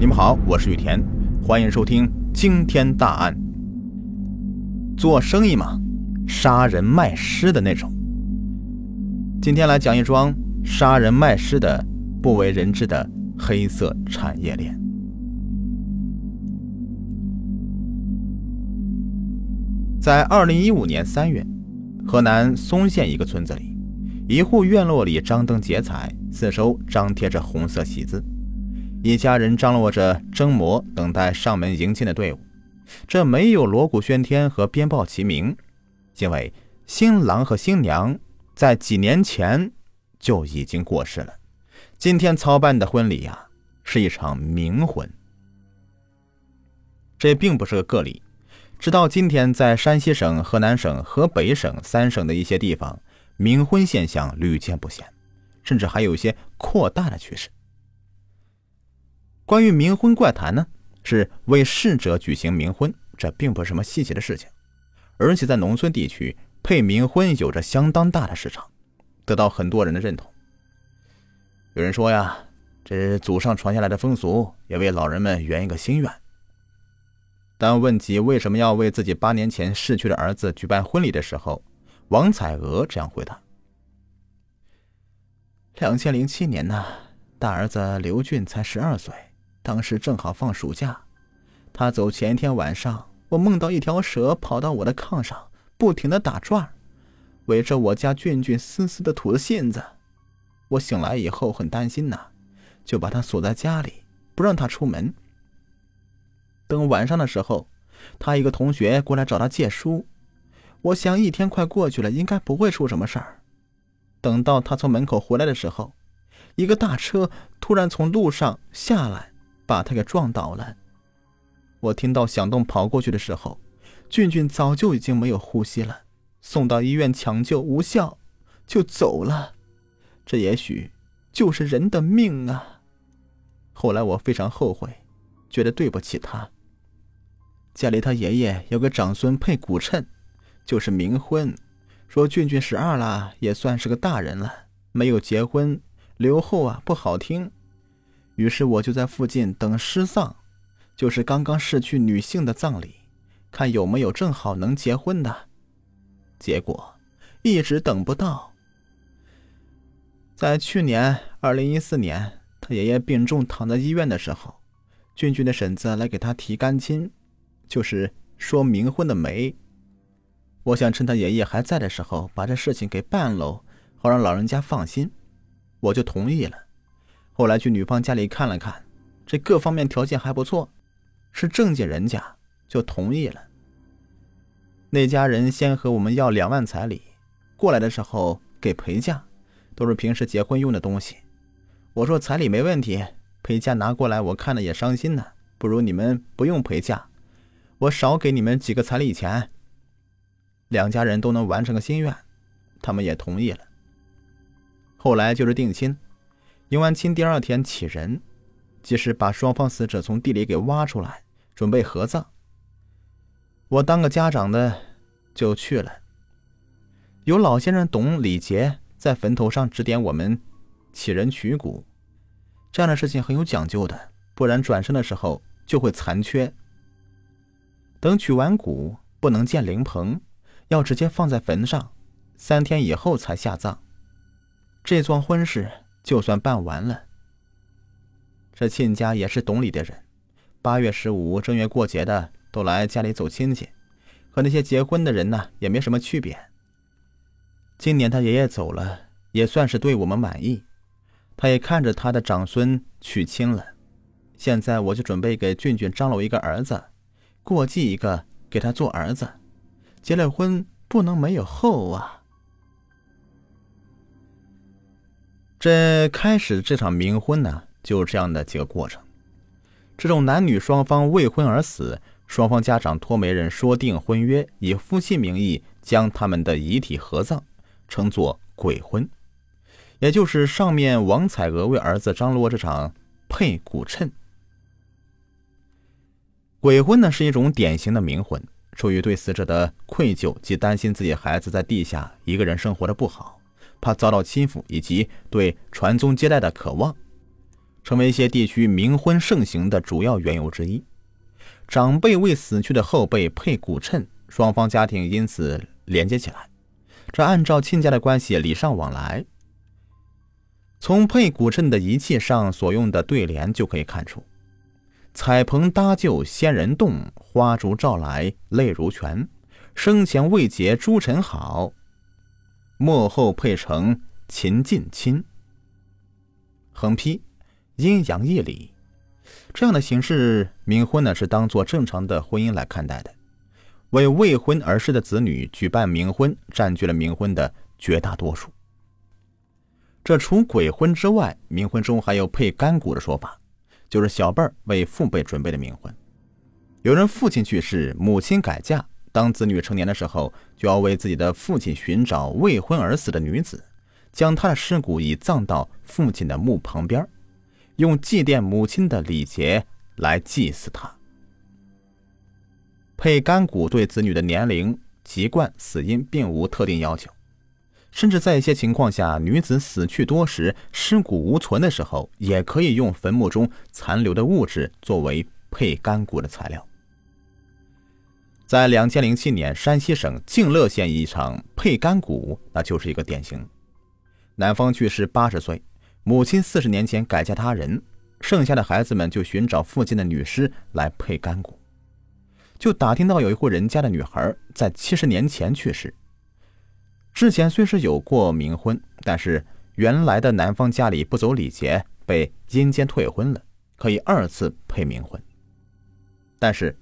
你们好，我是雨田，欢迎收听惊天大案。做生意嘛，杀人卖尸的那种。今天来讲一桩杀人卖尸的不为人知的黑色产业链。在二零一五年三月，河南嵩县一个村子里，一户院落里张灯结彩，四周张贴着红色喜字。一家人张罗着蒸馍，等待上门迎亲的队伍。这没有锣鼓喧天和鞭炮齐鸣，因为新郎和新娘在几年前就已经过世了。今天操办的婚礼呀，是一场冥婚。这并不是个个例，直到今天，在山西省、河南省、河北省三省的一些地方，冥婚现象屡见不鲜，甚至还有一些扩大的趋势。关于冥婚怪谈呢，是为逝者举行冥婚，这并不是什么稀奇的事情，而且在农村地区配冥婚有着相当大的市场，得到很多人的认同。有人说呀，这祖上传下来的风俗，也为老人们圆一个心愿。当问及为什么要为自己八年前逝去的儿子举办婚礼的时候，王彩娥这样回答：“两千零七年呢，大儿子刘俊才十二岁。”当时正好放暑假，他走前一天晚上，我梦到一条蛇跑到我的炕上，不停的打转围着我家俊俊丝丝的吐着信子。我醒来以后很担心呐，就把他锁在家里，不让他出门。等晚上的时候，他一个同学过来找他借书，我想一天快过去了，应该不会出什么事儿。等到他从门口回来的时候，一个大车突然从路上下来。把他给撞倒了。我听到响动跑过去的时候，俊俊早就已经没有呼吸了，送到医院抢救无效，就走了。这也许就是人的命啊！后来我非常后悔，觉得对不起他。家里他爷爷有个长孙配古称，就是冥婚，说俊俊十二了，也算是个大人了，没有结婚留后啊，不好听。于是我就在附近等失丧，就是刚刚逝去女性的葬礼，看有没有正好能结婚的。结果一直等不到。在去年二零一四年，他爷爷病重躺在医院的时候，俊俊的婶子来给他提干亲，就是说冥婚的媒。我想趁他爷爷还在的时候把这事情给办喽，好让老人家放心，我就同意了。后来去女方家里看了看，这各方面条件还不错，是正经人家，就同意了。那家人先和我们要两万彩礼，过来的时候给陪嫁，都是平时结婚用的东西。我说彩礼没问题，陪嫁拿过来我看了也伤心呢，不如你们不用陪嫁，我少给你们几个彩礼钱。两家人都能完成个心愿，他们也同意了。后来就是定亲。迎完亲第二天起人，即是把双方死者从地里给挖出来，准备合葬。我当个家长的就去了。有老先生懂礼节，在坟头上指点我们起人取骨，这样的事情很有讲究的，不然转身的时候就会残缺。等取完骨，不能建灵棚，要直接放在坟上，三天以后才下葬。这桩婚事。就算办完了，这亲家也是懂礼的人。八月十五正月过节的都来家里走亲戚，和那些结婚的人呢也没什么区别。今年他爷爷走了，也算是对我们满意。他也看着他的长孙娶亲了。现在我就准备给俊俊张罗一个儿子，过继一个给他做儿子。结了婚不能没有后啊。这开始这场冥婚呢，就是这样的几个过程。这种男女双方未婚而死，双方家长托媒人说定婚约，以夫妻名义将他们的遗体合葬，称作鬼婚。也就是上面王彩娥为儿子张罗这场配骨衬。鬼婚呢是一种典型的冥婚，出于对死者的愧疚及担心自己孩子在地下一个人生活的不好。怕遭到欺负，以及对传宗接代的渴望，成为一些地区冥婚盛行的主要缘由之一。长辈为死去的后辈配骨衬，双方家庭因此连接起来。这按照亲家的关系礼尚往来。从配骨衬的仪器上所用的对联就可以看出：“彩棚搭就仙人洞，花烛照来泪如泉。生前未结诸尘好，末后配成秦近亲。”横批：阴阳一理。这样的形式冥婚呢，是当做正常的婚姻来看待的。为未婚而逝的子女举办冥婚，占据了冥婚的绝大多数。这除鬼婚之外，冥婚中还有配干骨的说法，就是小辈儿为父辈准备的冥婚。有人父亲去世，母亲改嫁，当子女成年的时候，就要为自己的父亲寻找未婚而死的女子，将她的尸骨移葬到父亲的墓旁边，用祭奠母亲的礼节来祭祀他。配干骨对子女的年龄、籍贯、死因并无特定要求。甚至在一些情况下，女子死去多时、尸骨无存的时候，也可以用坟墓中残留的物质作为配干骨的材料。在两千零七年，山西省静乐县一场配干骨，那就是一个典型。男方去世八十岁，母亲四十年前改嫁他人，剩下的孩子们就寻找附近的女尸来配干骨，就打听到有一户人家的女孩在七十年前去世。之前虽是有过冥婚，但是原来的男方家里不走礼节，被阴间退婚了，可以二次配冥婚。但是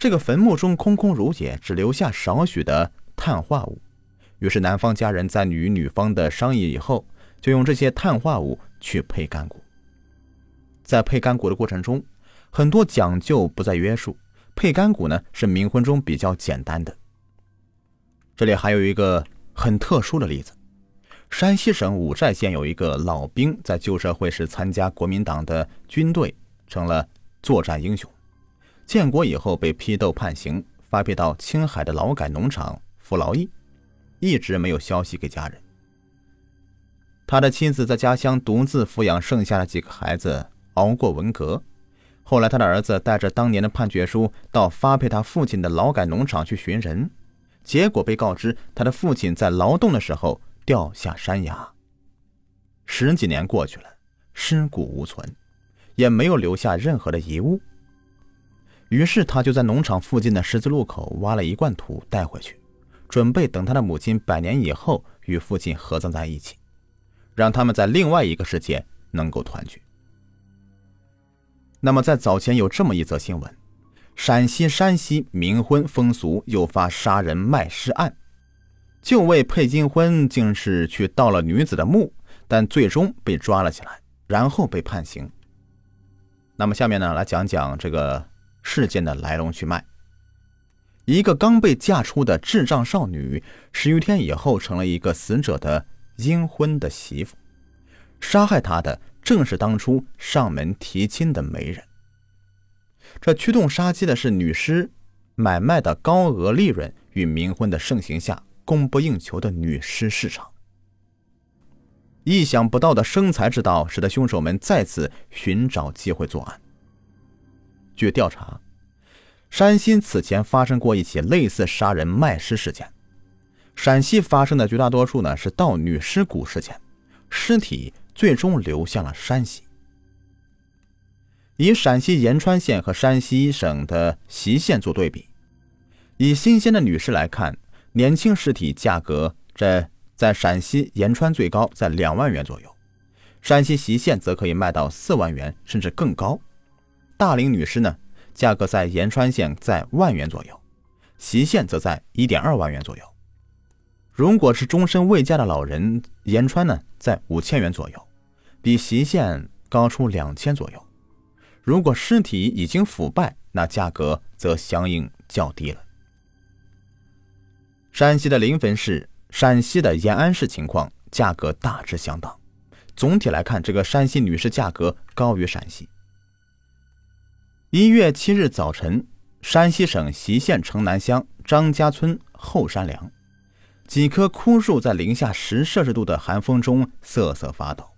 这个坟墓中空空如也，只留下少许的碳化物。于是男方家人在与女方的商议以后，就用这些碳化物去配干骨。在配干骨的过程中，很多讲究不在约束。配干骨呢是冥婚中比较简单的。这里还有一个。很特殊的例子，山西省五寨县有一个老兵，在旧社会时参加国民党的军队，成了作战英雄。建国以后被批斗判刑，发配到青海的劳改农场服劳役，一直没有消息给家人。他的妻子在家乡独自抚养剩下的几个孩子，熬过文革。后来，他的儿子带着当年的判决书到发配他父亲的劳改农场去寻人。结果被告知，他的父亲在劳动的时候掉下山崖。十几年过去了，尸骨无存，也没有留下任何的遗物。于是他就在农场附近的十字路口挖了一罐土带回去，准备等他的母亲百年以后与父亲合葬在一起，让他们在另外一个世界能够团聚。那么在早前有这么一则新闻。陕西山西冥婚风俗诱发杀人卖尸案，就为配金婚，竟是去盗了女子的墓，但最终被抓了起来，然后被判刑。那么下面呢，来讲讲这个事件的来龙去脉。一个刚被嫁出的智障少女，十余天以后成了一个死者的阴婚的媳妇，杀害她的正是当初上门提亲的媒人。这驱动杀机的是女尸买卖的高额利润与冥婚的盛行下供不应求的女尸市场。意想不到的生财之道，使得凶手们再次寻找机会作案。据调查，山西此前发生过一起类似杀人卖尸事件，陕西发生的绝大多数呢是盗女尸骨事件，尸体最终流向了山西。以陕西延川县和山西省的隰县做对比，以新鲜的女尸来看，年轻尸体价格这在陕西延川最高在两万元左右，山西隰县则可以卖到四万元甚至更高。大龄女尸呢，价格在延川县在万元左右，隰县则在一点二万元左右。如果是终身未嫁的老人，延川呢在五千元左右，比隰县高出两千左右。如果尸体已经腐败，那价格则相应较低了。山西的临汾市、陕西的延安市情况价格大致相当。总体来看，这个山西女尸价格高于陕西。一月七日早晨，山西省隰县城南乡张家村后山梁，几棵枯树在零下十摄氏度的寒风中瑟瑟发抖。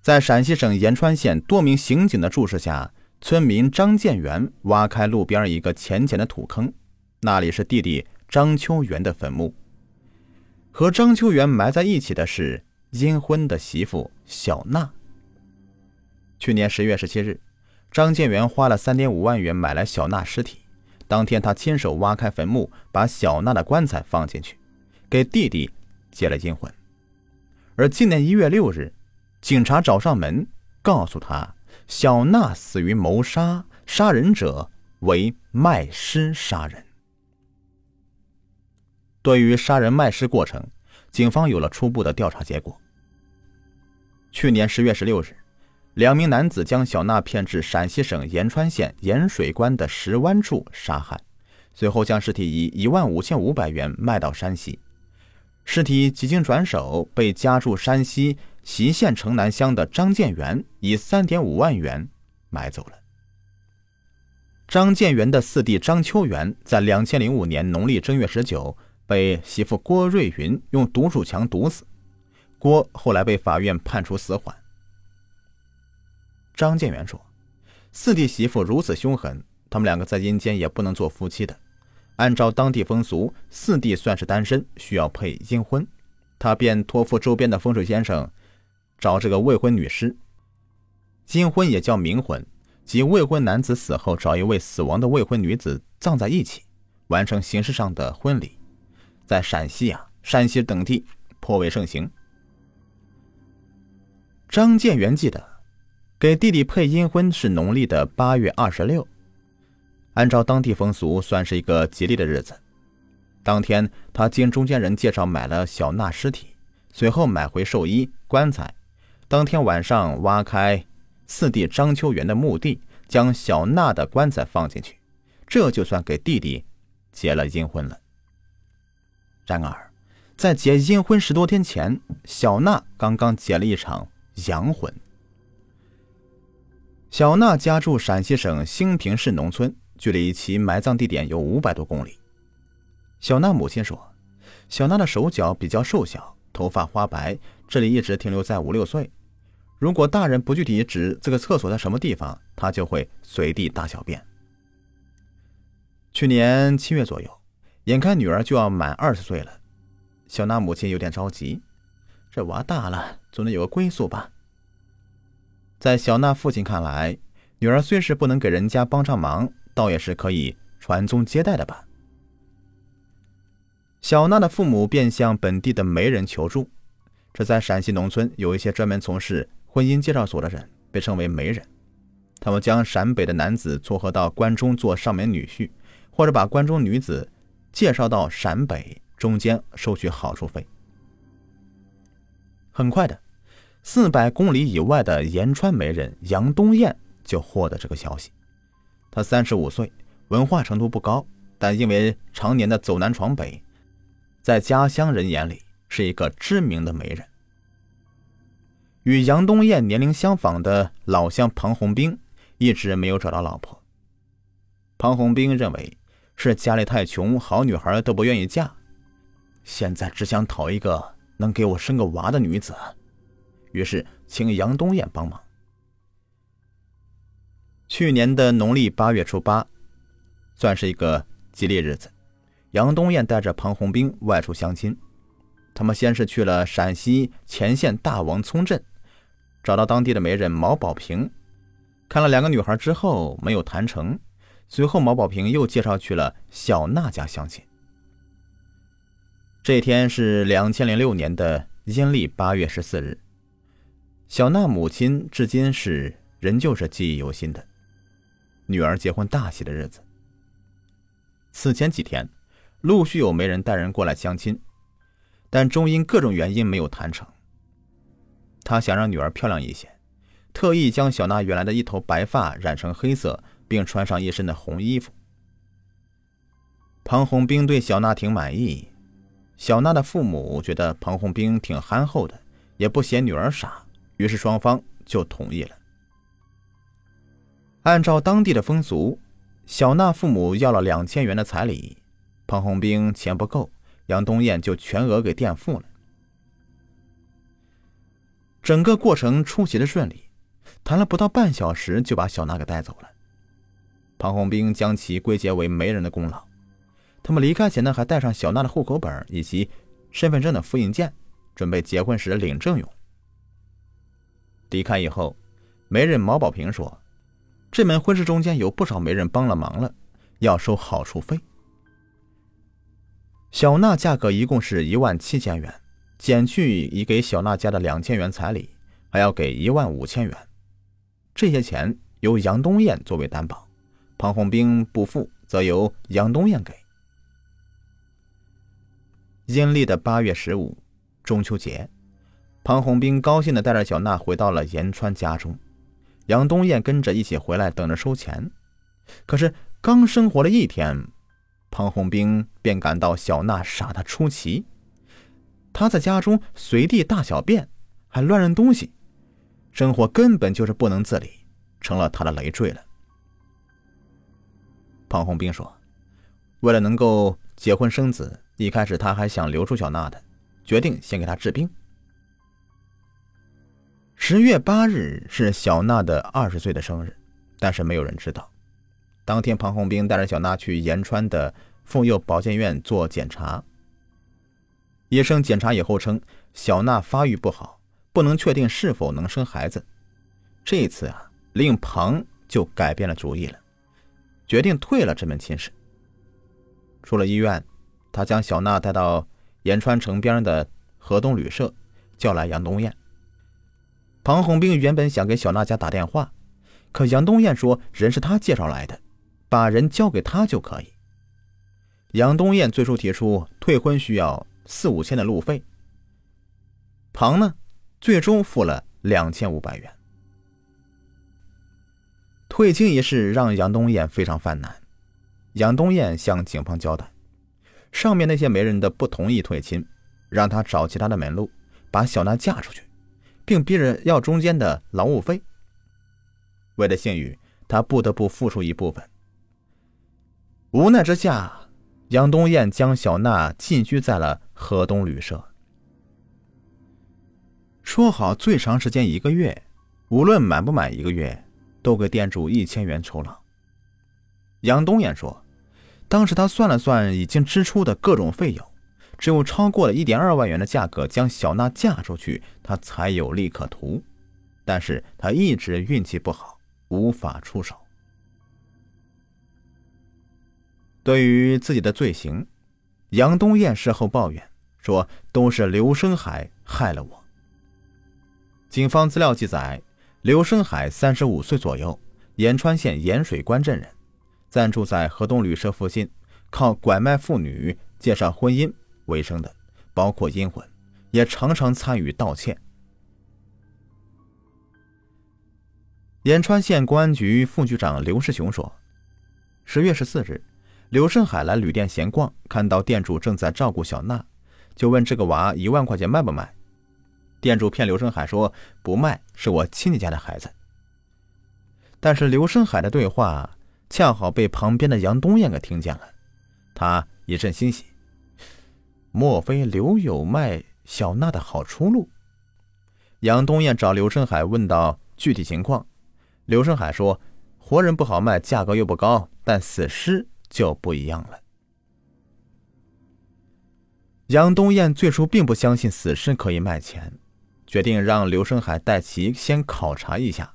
在陕西省延川县多名刑警的注视下，村民张建元挖开路边一个浅浅的土坑，那里是弟弟张秋元的坟墓。和张秋元埋在一起的是阴婚的媳妇小娜。去年十月十七日，张建元花了三点五万元买来小娜尸体。当天，他亲手挖开坟墓，把小娜的棺材放进去，给弟弟接了阴魂。而今年一月六日，警察找上门，告诉他小娜死于谋杀，杀人者为卖尸杀人。对于杀人卖尸过程，警方有了初步的调查结果。去年十月十六日。两名男子将小娜骗至陕西省延川县盐水关的石湾处杀害，随后将尸体以一万五千五百元卖到山西。尸体几经转手，被家住山西隰县城南乡的张建元以三点五万元买走了。张建元的四弟张秋元在两千零五年农历正月十九被媳妇郭瑞云用毒鼠强毒死，郭后来被法院判处死缓。张建元说：“四弟媳妇如此凶狠，他们两个在阴间也不能做夫妻的。按照当地风俗，四弟算是单身，需要配阴婚。他便托付周边的风水先生，找这个未婚女尸。阴婚也叫冥婚，即未婚男子死后找一位死亡的未婚女子葬在一起，完成形式上的婚礼。在陕西啊、山西等地颇为盛行。”张建元记得。给弟弟配阴婚是农历的八月二十六，按照当地风俗，算是一个吉利的日子。当天，他经中间人介绍买了小娜尸体，随后买回寿衣、棺材。当天晚上，挖开四弟张秋元的墓地，将小娜的棺材放进去，这就算给弟弟结了阴婚了。然而，在结阴婚十多天前，小娜刚刚结了一场阳婚。小娜家住陕西省兴平市农村，距离其埋葬地点有五百多公里。小娜母亲说，小娜的手脚比较瘦小，头发花白，这里一直停留在五六岁。如果大人不具体指这个厕所在什么地方，她就会随地大小便。去年七月左右，眼看女儿就要满二十岁了，小娜母亲有点着急，这娃大了，总得有个归宿吧。在小娜父亲看来，女儿虽是不能给人家帮上忙，倒也是可以传宗接代的吧。小娜的父母便向本地的媒人求助。这在陕西农村有一些专门从事婚姻介绍所的人，被称为媒人。他们将陕北的男子撮合到关中做上门女婿，或者把关中女子介绍到陕北，中间收取好处费。很快的。四百公里以外的延川媒人杨东艳就获得这个消息。他三十五岁，文化程度不高，但因为常年的走南闯北，在家乡人眼里是一个知名的媒人。与杨东艳年龄相仿的老乡庞红兵一直没有找到老婆。庞红兵认为是家里太穷，好女孩都不愿意嫁，现在只想讨一个能给我生个娃的女子。于是，请杨东艳帮忙。去年的农历八月初八，算是一个吉利日子。杨东艳带着庞红兵外出相亲。他们先是去了陕西乾县大王村镇，找到当地的媒人毛宝平，看了两个女孩之后没有谈成。随后，毛宝平又介绍去了小娜家相亲。这天是两千零六年的阴历八月十四日。小娜母亲至今是仍旧是记忆犹新的女儿结婚大喜的日子。此前几天，陆续有媒人带人过来相亲，但终因各种原因没有谈成。他想让女儿漂亮一些，特意将小娜原来的一头白发染成黑色，并穿上一身的红衣服。庞红兵对小娜挺满意，小娜的父母觉得庞红兵挺憨厚的，也不嫌女儿傻。于是双方就同意了。按照当地的风俗，小娜父母要了两千元的彩礼，庞红兵钱不够，杨东艳就全额给垫付了。整个过程出奇的顺利，谈了不到半小时就把小娜给带走了。庞红兵将其归结为媒人的功劳。他们离开前呢，还带上小娜的户口本以及身份证的复印件，准备结婚时领证用。离开以后，媒人毛宝平说：“这门婚事中间有不少媒人帮了忙了，要收好处费。”小娜价格一共是一万七千元，减去已给小娜家的两千元彩礼，还要给一万五千元。这些钱由杨东艳作为担保，庞红兵不付，则由杨东艳给。阴历的八月十五，中秋节，庞红兵高兴的带着小娜回到了延川家中，杨东艳跟着一起回来等着收钱。可是刚生活了一天。庞红兵便感到小娜傻得出奇，他在家中随地大小便，还乱扔东西，生活根本就是不能自理，成了他的累赘了。庞红兵说：“为了能够结婚生子，一开始他还想留住小娜的，决定先给她治病。”十月八日是小娜的二十岁的生日，但是没有人知道。当天，庞红兵带着小娜去延川的妇幼保健院做检查。医生检查以后称，小娜发育不好，不能确定是否能生孩子。这一次啊，令庞就改变了主意了，决定退了这门亲事。出了医院，他将小娜带到延川城边的河东旅社，叫来杨东艳。庞红兵原本想给小娜家打电话，可杨东艳说人是他介绍来的。把人交给他就可以。杨东艳最初提出退婚需要四五千的路费，庞呢，最终付了两千五百元。退亲一事让杨东艳非常犯难。杨东艳向警方交代，上面那些媒人的不同意退亲，让他找其他的门路，把小娜嫁出去，并逼着要中间的劳务费。为了信誉，他不得不付出一部分。无奈之下，杨东艳将小娜禁居在了河东旅社。说好最长时间一个月，无论满不满一个月，都给店主一千元酬劳。杨东艳说，当时他算了算已经支出的各种费用，只有超过了一点二万元的价格将小娜嫁出去，他才有利可图。但是他一直运气不好，无法出手。对于自己的罪行，杨东艳事后抱怨说：“都是刘生海害了我。”警方资料记载，刘生海三十五岁左右，延川县盐水关镇人，暂住在河东旅社附近，靠拐卖妇女、介绍婚姻为生的，包括阴魂，也常常参与盗窃。延川县公安局副局长刘世雄说：“十月十四日。”刘胜海来旅店闲逛，看到店主正在照顾小娜，就问这个娃一万块钱卖不卖？店主骗刘胜海说不卖，是我亲戚家的孩子。但是刘胜海的对话恰好被旁边的杨东艳给听见了，他一阵欣喜，莫非刘有卖小娜的好出路？杨东艳找刘胜海问到具体情况，刘胜海说活人不好卖，价格又不高，但死尸。就不一样了。杨东艳最初并不相信死尸可以卖钱，决定让刘生海带其先考察一下。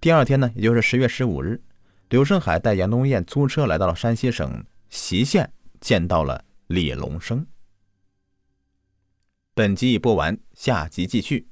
第二天呢，也就是十月十五日，刘生海带杨东艳租车来到了山西省隰县，见到了李龙生。本集已播完，下集继续。